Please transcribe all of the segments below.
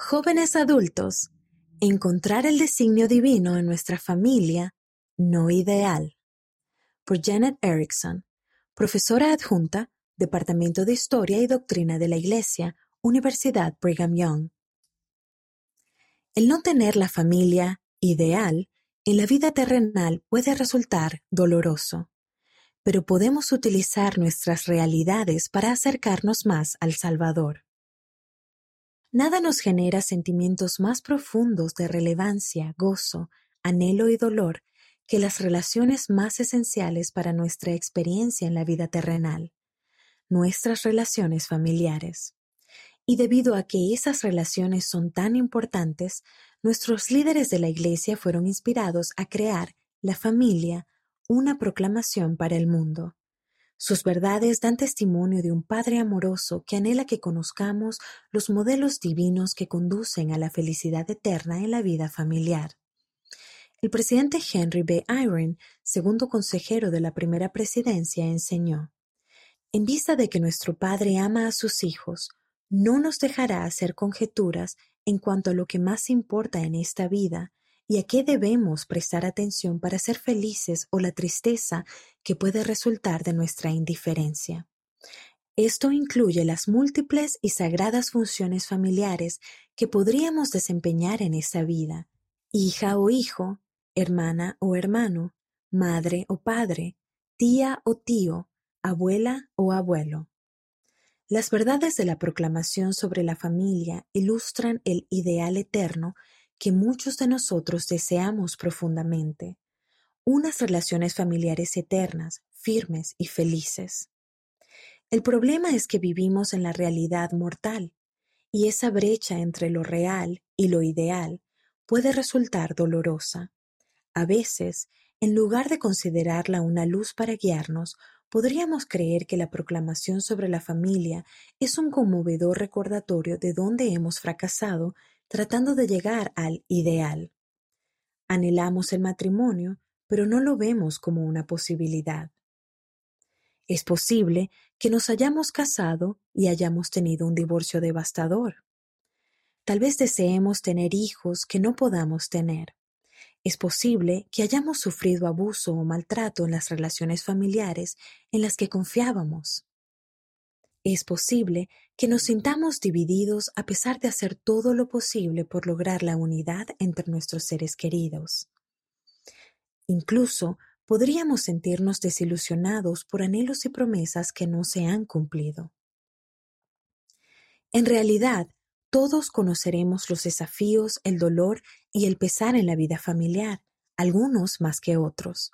Jóvenes adultos, encontrar el designio divino en nuestra familia no ideal. Por Janet Erickson, profesora adjunta, Departamento de Historia y Doctrina de la Iglesia, Universidad Brigham Young. El no tener la familia ideal en la vida terrenal puede resultar doloroso, pero podemos utilizar nuestras realidades para acercarnos más al Salvador. Nada nos genera sentimientos más profundos de relevancia, gozo, anhelo y dolor que las relaciones más esenciales para nuestra experiencia en la vida terrenal, nuestras relaciones familiares. Y debido a que esas relaciones son tan importantes, nuestros líderes de la Iglesia fueron inspirados a crear la familia, una proclamación para el mundo. Sus verdades dan testimonio de un Padre amoroso que anhela que conozcamos los modelos divinos que conducen a la felicidad eterna en la vida familiar. El presidente Henry B. Eyring, segundo consejero de la primera presidencia, enseñó, En vista de que nuestro Padre ama a sus hijos, no nos dejará hacer conjeturas en cuanto a lo que más importa en esta vida y a qué debemos prestar atención para ser felices o la tristeza que puede resultar de nuestra indiferencia. Esto incluye las múltiples y sagradas funciones familiares que podríamos desempeñar en esta vida, hija o hijo, hermana o hermano, madre o padre, tía o tío, abuela o abuelo. Las verdades de la proclamación sobre la familia ilustran el ideal eterno que muchos de nosotros deseamos profundamente, unas relaciones familiares eternas, firmes y felices. El problema es que vivimos en la realidad mortal, y esa brecha entre lo real y lo ideal puede resultar dolorosa. A veces, en lugar de considerarla una luz para guiarnos, Podríamos creer que la proclamación sobre la familia es un conmovedor recordatorio de dónde hemos fracasado tratando de llegar al ideal. Anhelamos el matrimonio, pero no lo vemos como una posibilidad. Es posible que nos hayamos casado y hayamos tenido un divorcio devastador. Tal vez deseemos tener hijos que no podamos tener. Es posible que hayamos sufrido abuso o maltrato en las relaciones familiares en las que confiábamos. Es posible que nos sintamos divididos a pesar de hacer todo lo posible por lograr la unidad entre nuestros seres queridos. Incluso podríamos sentirnos desilusionados por anhelos y promesas que no se han cumplido. En realidad, todos conoceremos los desafíos, el dolor y el pesar en la vida familiar, algunos más que otros.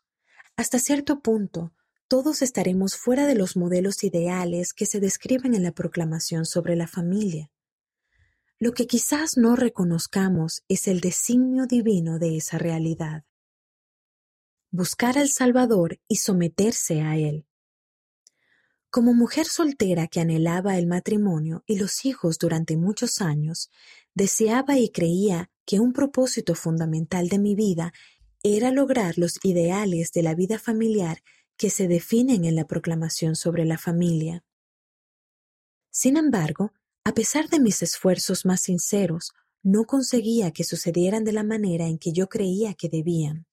Hasta cierto punto, todos estaremos fuera de los modelos ideales que se describen en la proclamación sobre la familia. Lo que quizás no reconozcamos es el designio divino de esa realidad. Buscar al Salvador y someterse a Él. Como mujer soltera que anhelaba el matrimonio y los hijos durante muchos años, deseaba y creía que un propósito fundamental de mi vida era lograr los ideales de la vida familiar que se definen en la proclamación sobre la familia. Sin embargo, a pesar de mis esfuerzos más sinceros, no conseguía que sucedieran de la manera en que yo creía que debían.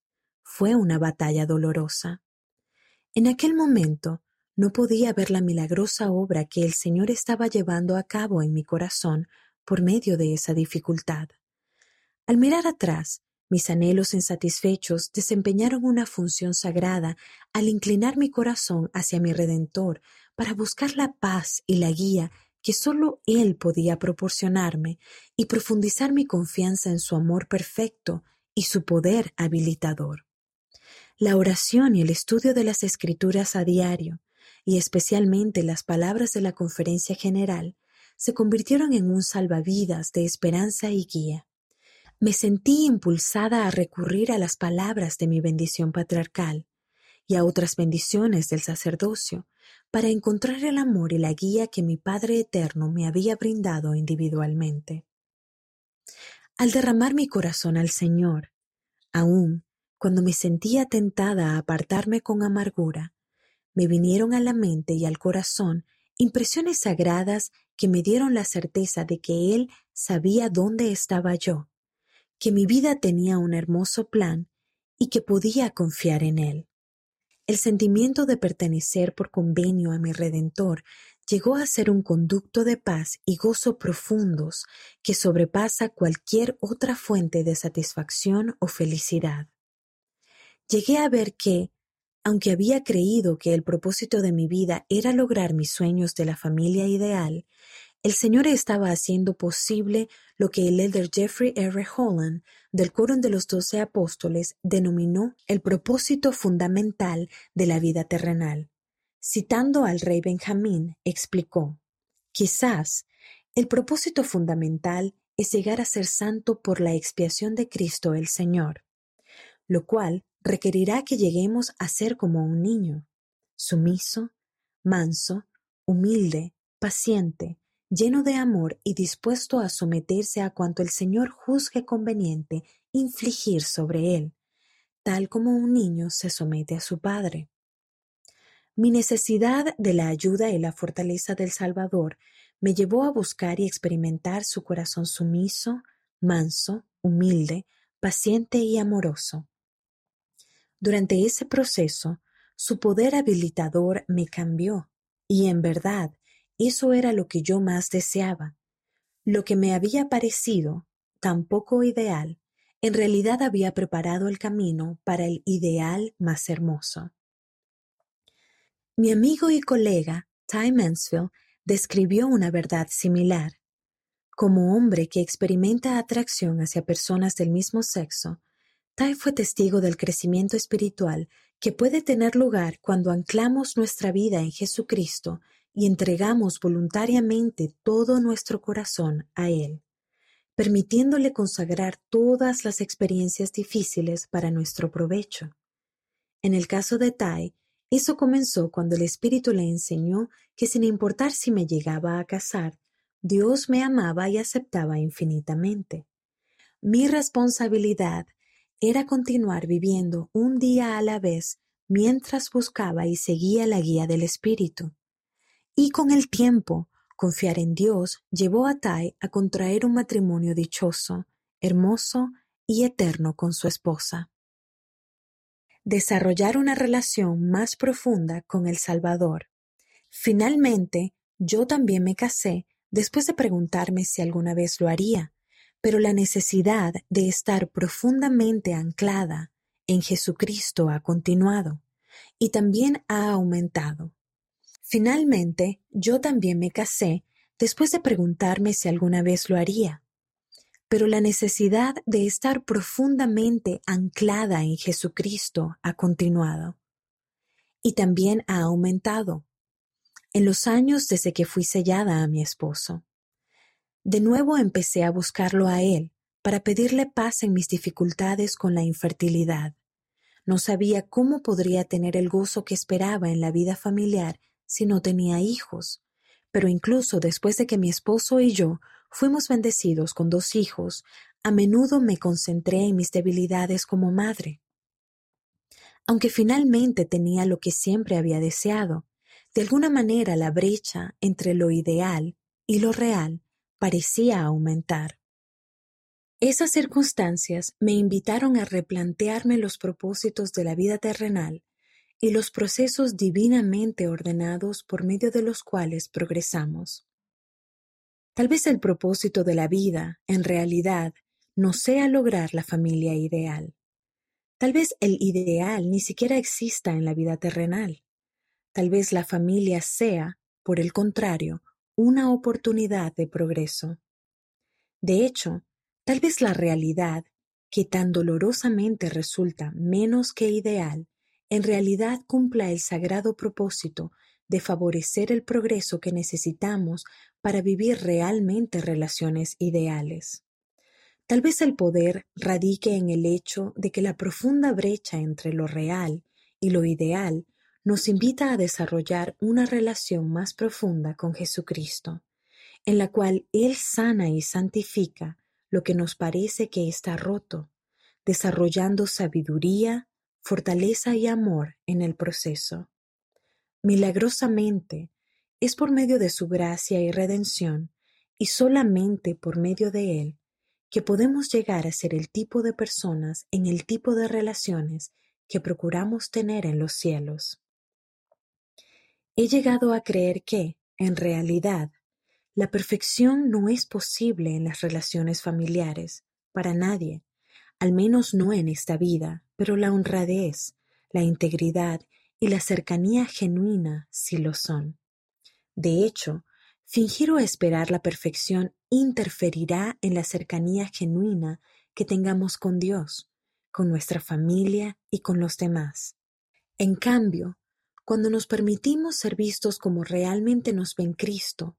Fue una batalla dolorosa. En aquel momento, no podía ver la milagrosa obra que el Señor estaba llevando a cabo en mi corazón por medio de esa dificultad. Al mirar atrás, mis anhelos insatisfechos desempeñaron una función sagrada al inclinar mi corazón hacia mi Redentor para buscar la paz y la guía que sólo Él podía proporcionarme y profundizar mi confianza en su amor perfecto y su poder habilitador. La oración y el estudio de las Escrituras a diario, y especialmente las palabras de la conferencia general, se convirtieron en un salvavidas de esperanza y guía. Me sentí impulsada a recurrir a las palabras de mi bendición patriarcal y a otras bendiciones del sacerdocio para encontrar el amor y la guía que mi Padre Eterno me había brindado individualmente. Al derramar mi corazón al Señor, aun cuando me sentía tentada a apartarme con amargura, me vinieron a la mente y al corazón impresiones sagradas que me dieron la certeza de que Él sabía dónde estaba yo, que mi vida tenía un hermoso plan y que podía confiar en Él. El sentimiento de pertenecer por convenio a mi Redentor llegó a ser un conducto de paz y gozo profundos que sobrepasa cualquier otra fuente de satisfacción o felicidad. Llegué a ver que, aunque había creído que el propósito de mi vida era lograr mis sueños de la familia ideal, el Señor estaba haciendo posible lo que el elder Jeffrey R. Holland del Coro de los Doce Apóstoles denominó el propósito fundamental de la vida terrenal. Citando al rey Benjamín, explicó, Quizás el propósito fundamental es llegar a ser santo por la expiación de Cristo el Señor, lo cual requerirá que lleguemos a ser como un niño, sumiso, manso, humilde, paciente, lleno de amor y dispuesto a someterse a cuanto el Señor juzgue conveniente infligir sobre él, tal como un niño se somete a su padre. Mi necesidad de la ayuda y la fortaleza del Salvador me llevó a buscar y experimentar su corazón sumiso, manso, humilde, paciente y amoroso. Durante ese proceso, su poder habilitador me cambió, y en verdad eso era lo que yo más deseaba. Lo que me había parecido tan poco ideal, en realidad había preparado el camino para el ideal más hermoso. Mi amigo y colega Ty Mansfield describió una verdad similar. Como hombre que experimenta atracción hacia personas del mismo sexo, Ty fue testigo del crecimiento espiritual que puede tener lugar cuando anclamos nuestra vida en Jesucristo y entregamos voluntariamente todo nuestro corazón a Él, permitiéndole consagrar todas las experiencias difíciles para nuestro provecho. En el caso de Tai, eso comenzó cuando el Espíritu le enseñó que sin importar si me llegaba a casar, Dios me amaba y aceptaba infinitamente. Mi responsabilidad era continuar viviendo un día a la vez mientras buscaba y seguía la guía del Espíritu. Y con el tiempo, confiar en Dios llevó a Tai a contraer un matrimonio dichoso, hermoso y eterno con su esposa. Desarrollar una relación más profunda con el Salvador. Finalmente, yo también me casé después de preguntarme si alguna vez lo haría, pero la necesidad de estar profundamente anclada en Jesucristo ha continuado y también ha aumentado. Finalmente, yo también me casé después de preguntarme si alguna vez lo haría. Pero la necesidad de estar profundamente anclada en Jesucristo ha continuado. Y también ha aumentado en los años desde que fui sellada a mi esposo. De nuevo empecé a buscarlo a él para pedirle paz en mis dificultades con la infertilidad. No sabía cómo podría tener el gozo que esperaba en la vida familiar si no tenía hijos. Pero incluso después de que mi esposo y yo fuimos bendecidos con dos hijos, a menudo me concentré en mis debilidades como madre. Aunque finalmente tenía lo que siempre había deseado, de alguna manera la brecha entre lo ideal y lo real parecía aumentar. Esas circunstancias me invitaron a replantearme los propósitos de la vida terrenal y los procesos divinamente ordenados por medio de los cuales progresamos. Tal vez el propósito de la vida, en realidad, no sea lograr la familia ideal. Tal vez el ideal ni siquiera exista en la vida terrenal. Tal vez la familia sea, por el contrario, una oportunidad de progreso. De hecho, tal vez la realidad, que tan dolorosamente resulta menos que ideal, en realidad cumpla el sagrado propósito de favorecer el progreso que necesitamos para vivir realmente relaciones ideales. Tal vez el poder radique en el hecho de que la profunda brecha entre lo real y lo ideal nos invita a desarrollar una relación más profunda con Jesucristo, en la cual Él sana y santifica lo que nos parece que está roto, desarrollando sabiduría, fortaleza y amor en el proceso. Milagrosamente, es por medio de su gracia y redención, y solamente por medio de Él, que podemos llegar a ser el tipo de personas en el tipo de relaciones que procuramos tener en los cielos. He llegado a creer que, en realidad, la perfección no es posible en las relaciones familiares, para nadie, al menos no en esta vida, pero la honradez, la integridad y la cercanía genuina sí lo son. De hecho, fingir o esperar la perfección interferirá en la cercanía genuina que tengamos con Dios, con nuestra familia y con los demás. En cambio, cuando nos permitimos ser vistos como realmente nos ven Cristo,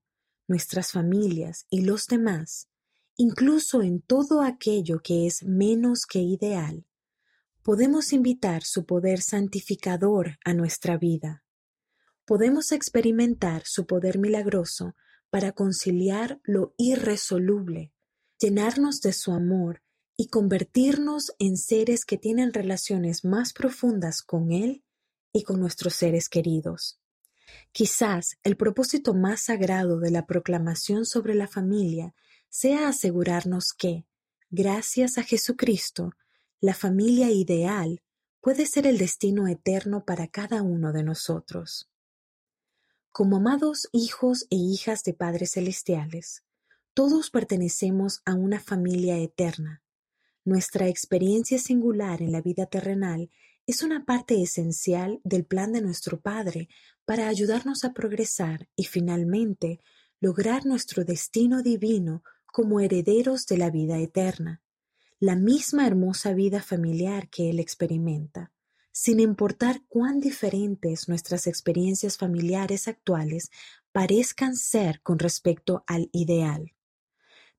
nuestras familias y los demás, incluso en todo aquello que es menos que ideal, podemos invitar su poder santificador a nuestra vida. Podemos experimentar su poder milagroso para conciliar lo irresoluble, llenarnos de su amor y convertirnos en seres que tienen relaciones más profundas con Él y con nuestros seres queridos. Quizás el propósito más sagrado de la proclamación sobre la familia sea asegurarnos que, gracias a Jesucristo, la familia ideal puede ser el destino eterno para cada uno de nosotros. Como amados hijos e hijas de padres celestiales, todos pertenecemos a una familia eterna. Nuestra experiencia singular en la vida terrenal es una parte esencial del plan de nuestro Padre para ayudarnos a progresar y finalmente lograr nuestro destino divino como herederos de la vida eterna, la misma hermosa vida familiar que Él experimenta, sin importar cuán diferentes nuestras experiencias familiares actuales parezcan ser con respecto al ideal.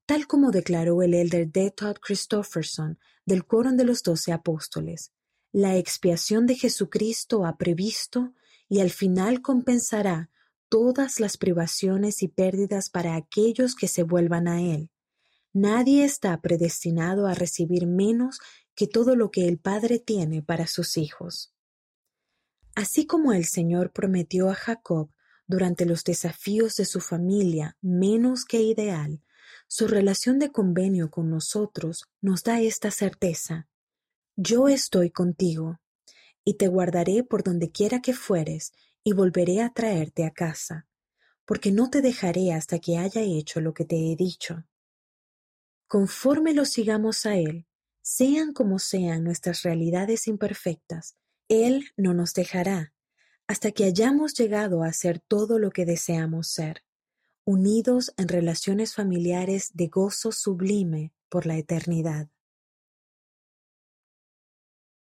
Tal como declaró el elder D. Todd Christofferson del Quórum de los Doce Apóstoles, la expiación de Jesucristo ha previsto y al final compensará todas las privaciones y pérdidas para aquellos que se vuelvan a Él. Nadie está predestinado a recibir menos que todo lo que el Padre tiene para sus hijos. Así como el Señor prometió a Jacob durante los desafíos de su familia menos que ideal, su relación de convenio con nosotros nos da esta certeza. Yo estoy contigo, y te guardaré por donde quiera que fueres, y volveré a traerte a casa, porque no te dejaré hasta que haya hecho lo que te he dicho. Conforme lo sigamos a Él, sean como sean nuestras realidades imperfectas, Él no nos dejará, hasta que hayamos llegado a ser todo lo que deseamos ser, unidos en relaciones familiares de gozo sublime por la eternidad.